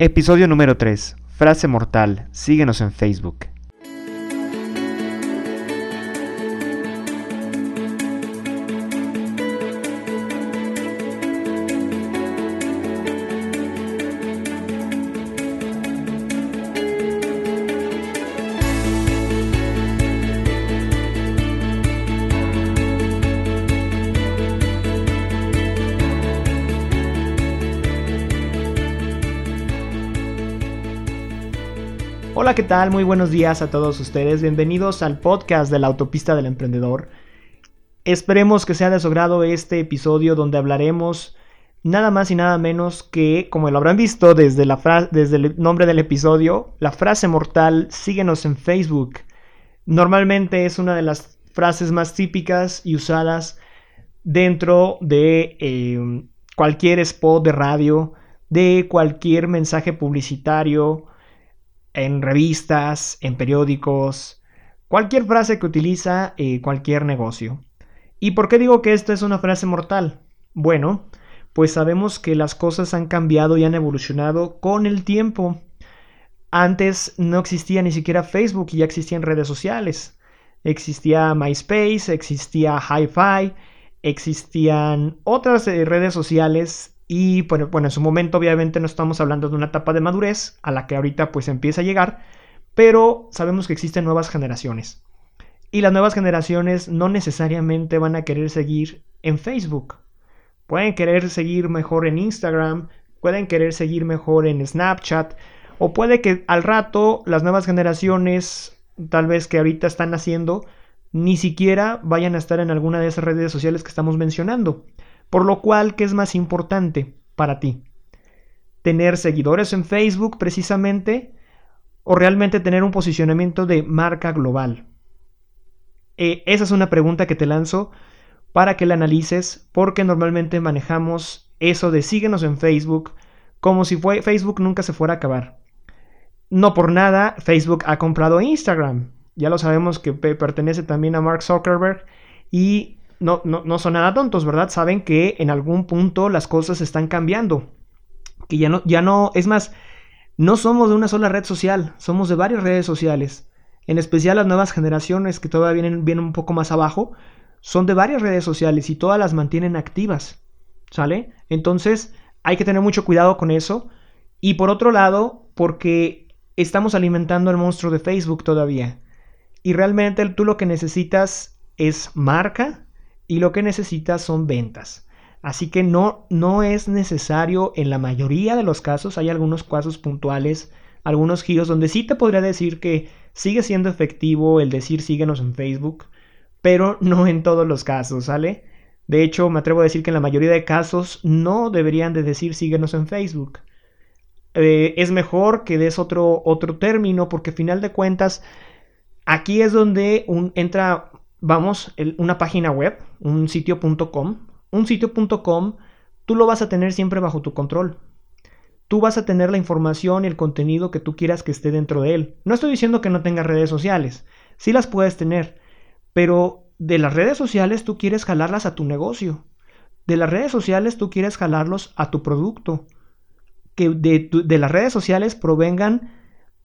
Episodio número 3. Frase mortal. Síguenos en Facebook. Hola, ¿qué tal? Muy buenos días a todos ustedes. Bienvenidos al podcast de la Autopista del Emprendedor. Esperemos que sea de su grado este episodio donde hablaremos nada más y nada menos que, como lo habrán visto desde, la desde el nombre del episodio, la frase mortal síguenos en Facebook. Normalmente es una de las frases más típicas y usadas dentro de eh, cualquier spot de radio, de cualquier mensaje publicitario, en revistas, en periódicos, cualquier frase que utiliza eh, cualquier negocio. ¿Y por qué digo que esta es una frase mortal? Bueno, pues sabemos que las cosas han cambiado y han evolucionado con el tiempo. Antes no existía ni siquiera Facebook y ya existían redes sociales. Existía MySpace, existía HiFi, existían otras eh, redes sociales y bueno, en su momento obviamente no estamos hablando de una etapa de madurez a la que ahorita pues empieza a llegar, pero sabemos que existen nuevas generaciones. Y las nuevas generaciones no necesariamente van a querer seguir en Facebook. Pueden querer seguir mejor en Instagram, pueden querer seguir mejor en Snapchat, o puede que al rato las nuevas generaciones, tal vez que ahorita están naciendo, ni siquiera vayan a estar en alguna de esas redes sociales que estamos mencionando. Por lo cual, ¿qué es más importante para ti? ¿Tener seguidores en Facebook precisamente? ¿O realmente tener un posicionamiento de marca global? Eh, esa es una pregunta que te lanzo para que la analices porque normalmente manejamos eso de síguenos en Facebook como si fue, Facebook nunca se fuera a acabar. No por nada, Facebook ha comprado Instagram. Ya lo sabemos que pertenece también a Mark Zuckerberg y no, no, son nada tontos, ¿verdad? Saben que en algún punto las cosas están cambiando. Que ya no, ya no, es más, no somos de una sola red social, somos de varias redes sociales. En especial las nuevas generaciones que todavía vienen, vienen un poco más abajo, son de varias redes sociales y todas las mantienen activas. ¿Sale? Entonces hay que tener mucho cuidado con eso. Y por otro lado, porque estamos alimentando al monstruo de Facebook todavía. Y realmente tú lo que necesitas es marca, y lo que necesitas son ventas. Así que no, no es necesario en la mayoría de los casos, hay algunos casos puntuales, algunos giros donde sí te podría decir que sigue siendo efectivo el decir síguenos en Facebook, pero no en todos los casos, ¿sale? De hecho, me atrevo a decir que en la mayoría de casos no deberían de decir síguenos en Facebook. Eh, es mejor que des otro, otro término porque al final de cuentas aquí es donde entra vamos, una página web, un sitio.com, un sitio.com, tú lo vas a tener siempre bajo tu control. Tú vas a tener la información y el contenido que tú quieras que esté dentro de él. No estoy diciendo que no tengas redes sociales, sí las puedes tener, pero de las redes sociales tú quieres jalarlas a tu negocio. De las redes sociales tú quieres jalarlos a tu producto. Que de, de las redes sociales provengan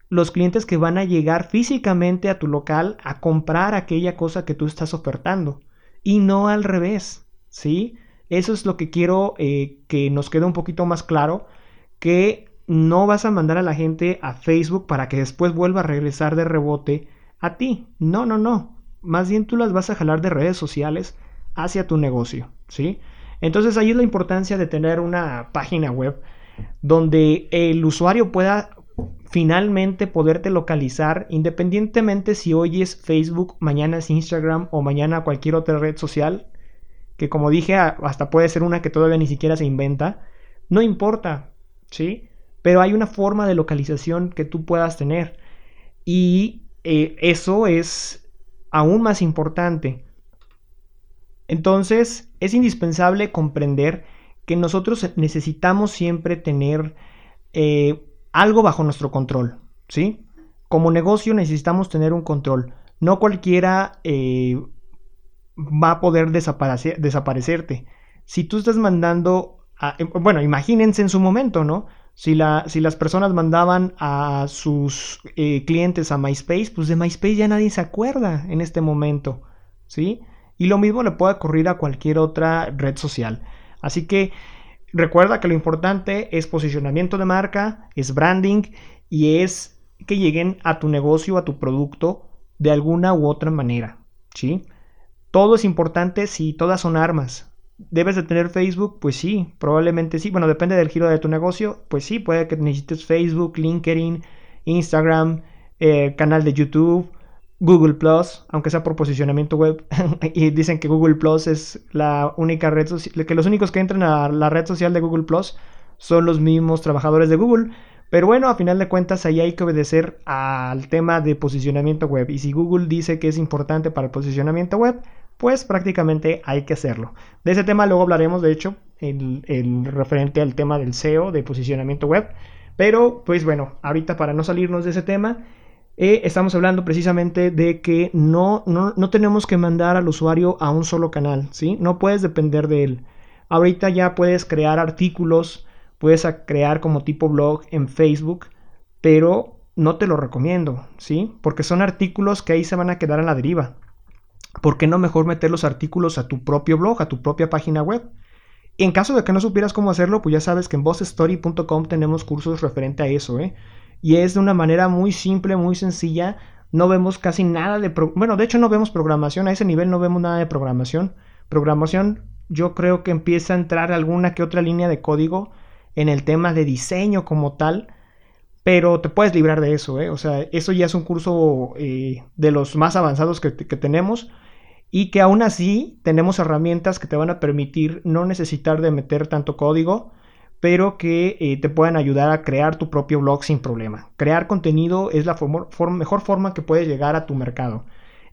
los clientes que van a llegar físicamente a tu local a comprar aquella cosa que tú estás ofertando y no al revés, ¿sí? Eso es lo que quiero eh, que nos quede un poquito más claro, que no vas a mandar a la gente a Facebook para que después vuelva a regresar de rebote a ti. No, no, no. Más bien tú las vas a jalar de redes sociales hacia tu negocio, ¿sí? Entonces ahí es la importancia de tener una página web donde el usuario pueda finalmente poderte localizar independientemente si hoy es Facebook, mañana es Instagram o mañana cualquier otra red social, que como dije hasta puede ser una que todavía ni siquiera se inventa, no importa, ¿sí? Pero hay una forma de localización que tú puedas tener y eh, eso es aún más importante. Entonces es indispensable comprender que nosotros necesitamos siempre tener eh, algo bajo nuestro control, ¿sí? Como negocio necesitamos tener un control. No cualquiera eh, va a poder desaparecerte. Si tú estás mandando, a, eh, bueno, imagínense en su momento, ¿no? Si, si las personas mandaban a sus eh, clientes a MySpace, pues de MySpace ya nadie se acuerda en este momento, ¿sí? Y lo mismo le puede ocurrir a cualquier otra red social. Así que recuerda que lo importante es posicionamiento de marca, es branding y es que lleguen a tu negocio, a tu producto de alguna u otra manera, ¿sí? Todo es importante si todas son armas. ¿Debes de tener Facebook? Pues sí, probablemente sí. Bueno, depende del giro de tu negocio. Pues sí, puede que necesites Facebook, LinkedIn, Instagram, eh, canal de YouTube, Google Plus, aunque sea por posicionamiento web. y dicen que Google Plus es la única red social, que los únicos que entran a la red social de Google Plus son los mismos trabajadores de Google. Pero bueno, a final de cuentas ahí hay que obedecer al tema de posicionamiento web. Y si Google dice que es importante para el posicionamiento web, pues prácticamente hay que hacerlo. De ese tema luego hablaremos, de hecho, el, referente al tema del SEO, de posicionamiento web. Pero, pues bueno, ahorita para no salirnos de ese tema, eh, estamos hablando precisamente de que no, no, no, tenemos que mandar al usuario a un solo canal, ¿sí? No puedes depender de él. Ahorita ya puedes crear artículos, puedes crear como tipo blog en Facebook, pero no te lo recomiendo, ¿sí? Porque son artículos que ahí se van a quedar a la deriva. ¿por qué no mejor meter los artículos a tu propio blog, a tu propia página web? en caso de que no supieras cómo hacerlo, pues ya sabes que en bossstory.com tenemos cursos referente a eso, ¿eh? Y es de una manera muy simple, muy sencilla. No vemos casi nada de... bueno, de hecho no vemos programación, a ese nivel no vemos nada de programación. Programación yo creo que empieza a entrar alguna que otra línea de código en el tema de diseño como tal, pero te puedes librar de eso, ¿eh? O sea, eso ya es un curso eh, de los más avanzados que, tenemos y que aún así tenemos herramientas que te van a permitir no necesitar de meter tanto código, pero que eh, te puedan ayudar a crear tu propio blog sin problema. Crear contenido es la mejor forma que puedes llegar a tu mercado.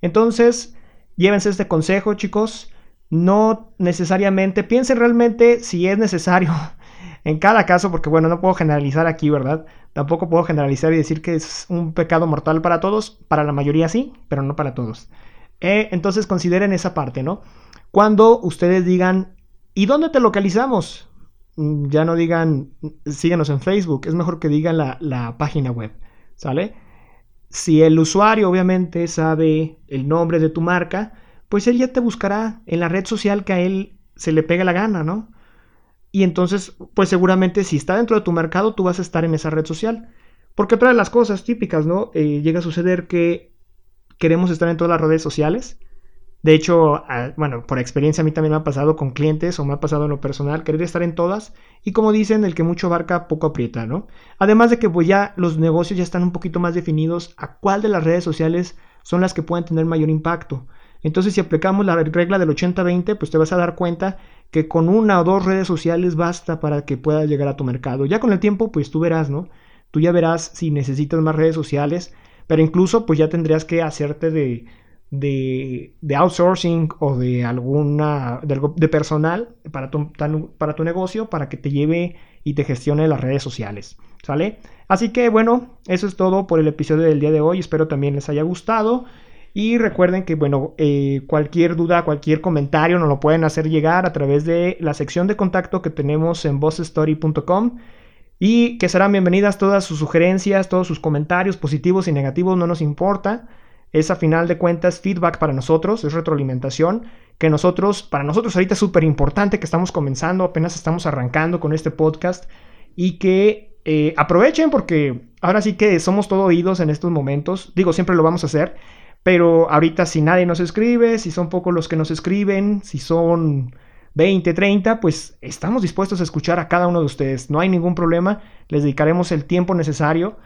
Entonces, llévense este consejo, chicos. No necesariamente, piensen realmente si es necesario en cada caso, porque bueno, no puedo generalizar aquí, ¿verdad? Tampoco puedo generalizar y decir que es un pecado mortal para todos. Para la mayoría sí, pero no para todos. Eh, entonces consideren esa parte, ¿no? Cuando ustedes digan, ¿y dónde te localizamos? Mm, ya no digan, síguenos en Facebook, es mejor que digan la, la página web, ¿sale? Si el usuario obviamente sabe el nombre de tu marca, pues él ya te buscará en la red social que a él se le pegue la gana, ¿no? Y entonces, pues seguramente si está dentro de tu mercado, tú vas a estar en esa red social. Porque otra de las cosas típicas, ¿no? Eh, llega a suceder que queremos estar en todas las redes sociales. De hecho, bueno, por experiencia a mí también me ha pasado con clientes o me ha pasado en lo personal, querer estar en todas. Y como dicen, el que mucho abarca, poco aprieta, ¿no? Además de que pues ya los negocios ya están un poquito más definidos a cuál de las redes sociales son las que pueden tener mayor impacto. Entonces, si aplicamos la regla del 80-20, pues te vas a dar cuenta que con una o dos redes sociales basta para que puedas llegar a tu mercado. Ya con el tiempo, pues tú verás, ¿no? Tú ya verás si necesitas más redes sociales, pero incluso pues ya tendrías que hacerte de, de, outsourcing o de alguna de, personal para tu, para tu negocio para que te lleve y te gestione las redes sociales. ¿Sale? Así que bueno, eso es todo por el episodio del día de hoy. Espero también les haya gustado. Y recuerden que, bueno, eh, cualquier duda, cualquier comentario nos lo pueden hacer llegar a través de la sección de contacto que tenemos en bossstory.com y que serán bienvenidas todas sus sugerencias, todos sus comentarios positivos y negativos, no nos importa. Es a final de cuentas feedback para nosotros, es retroalimentación que nosotros, para nosotros ahorita es súper importante que estamos comenzando, apenas estamos arrancando con este podcast y que eh, aprovechen porque ahora sí que somos todo oídos en estos momentos. Digo, siempre lo vamos a hacer pero ahorita si nadie nos escribe, si son pocos los que nos escriben, si son 20, 30, pues estamos dispuestos a escuchar a cada uno de ustedes. No hay ningún problema, les dedicaremos el tiempo necesario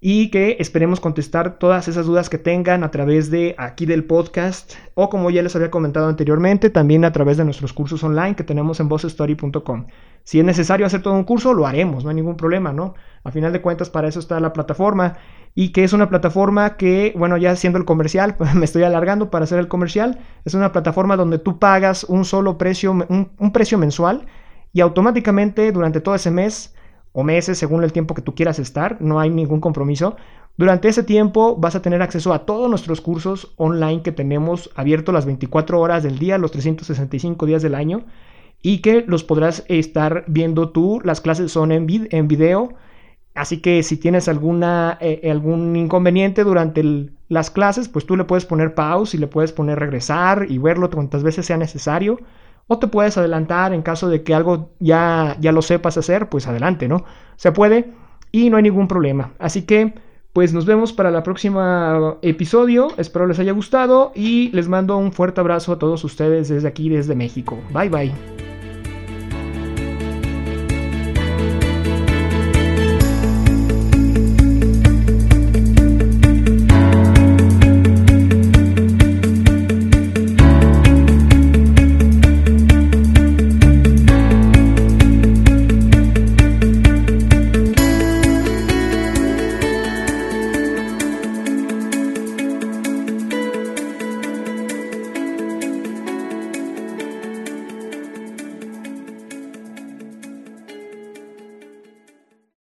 y que esperemos contestar todas esas dudas que tengan a través de aquí del podcast o como ya les había comentado anteriormente, también a través de nuestros cursos online que tenemos en bossstory.com. Si es necesario hacer todo un curso, lo haremos, no hay ningún problema, ¿no? A final de cuentas, para eso está la plataforma y que es una plataforma que, bueno, ya siendo el comercial, me estoy alargando para hacer el comercial, es una plataforma donde tú pagas un solo precio, un precio mensual y automáticamente durante todo ese mes o meses, según el tiempo que tú quieras estar, no hay ningún compromiso. Durante ese tiempo vas a tener acceso a todos nuestros cursos online que tenemos abiertos las 24 horas del día, los 365 días del año. y que los podrás estar viendo tú. Las clases son en, en video. Así que si tienes alguna, eh, algún inconveniente durante las clases, pues tú le puedes poner pause y le puedes poner regresar y verlo cuantas veces sea necesario. O te puedes adelantar en caso de que algo ya, ya lo sepas hacer, pues adelante, ¿no? Se puede y no hay ningún problema. Así que, pues nos vemos para la próxima episodio. Espero les haya gustado y les mando un fuerte abrazo a todos ustedes desde aquí, desde México. Bye bye.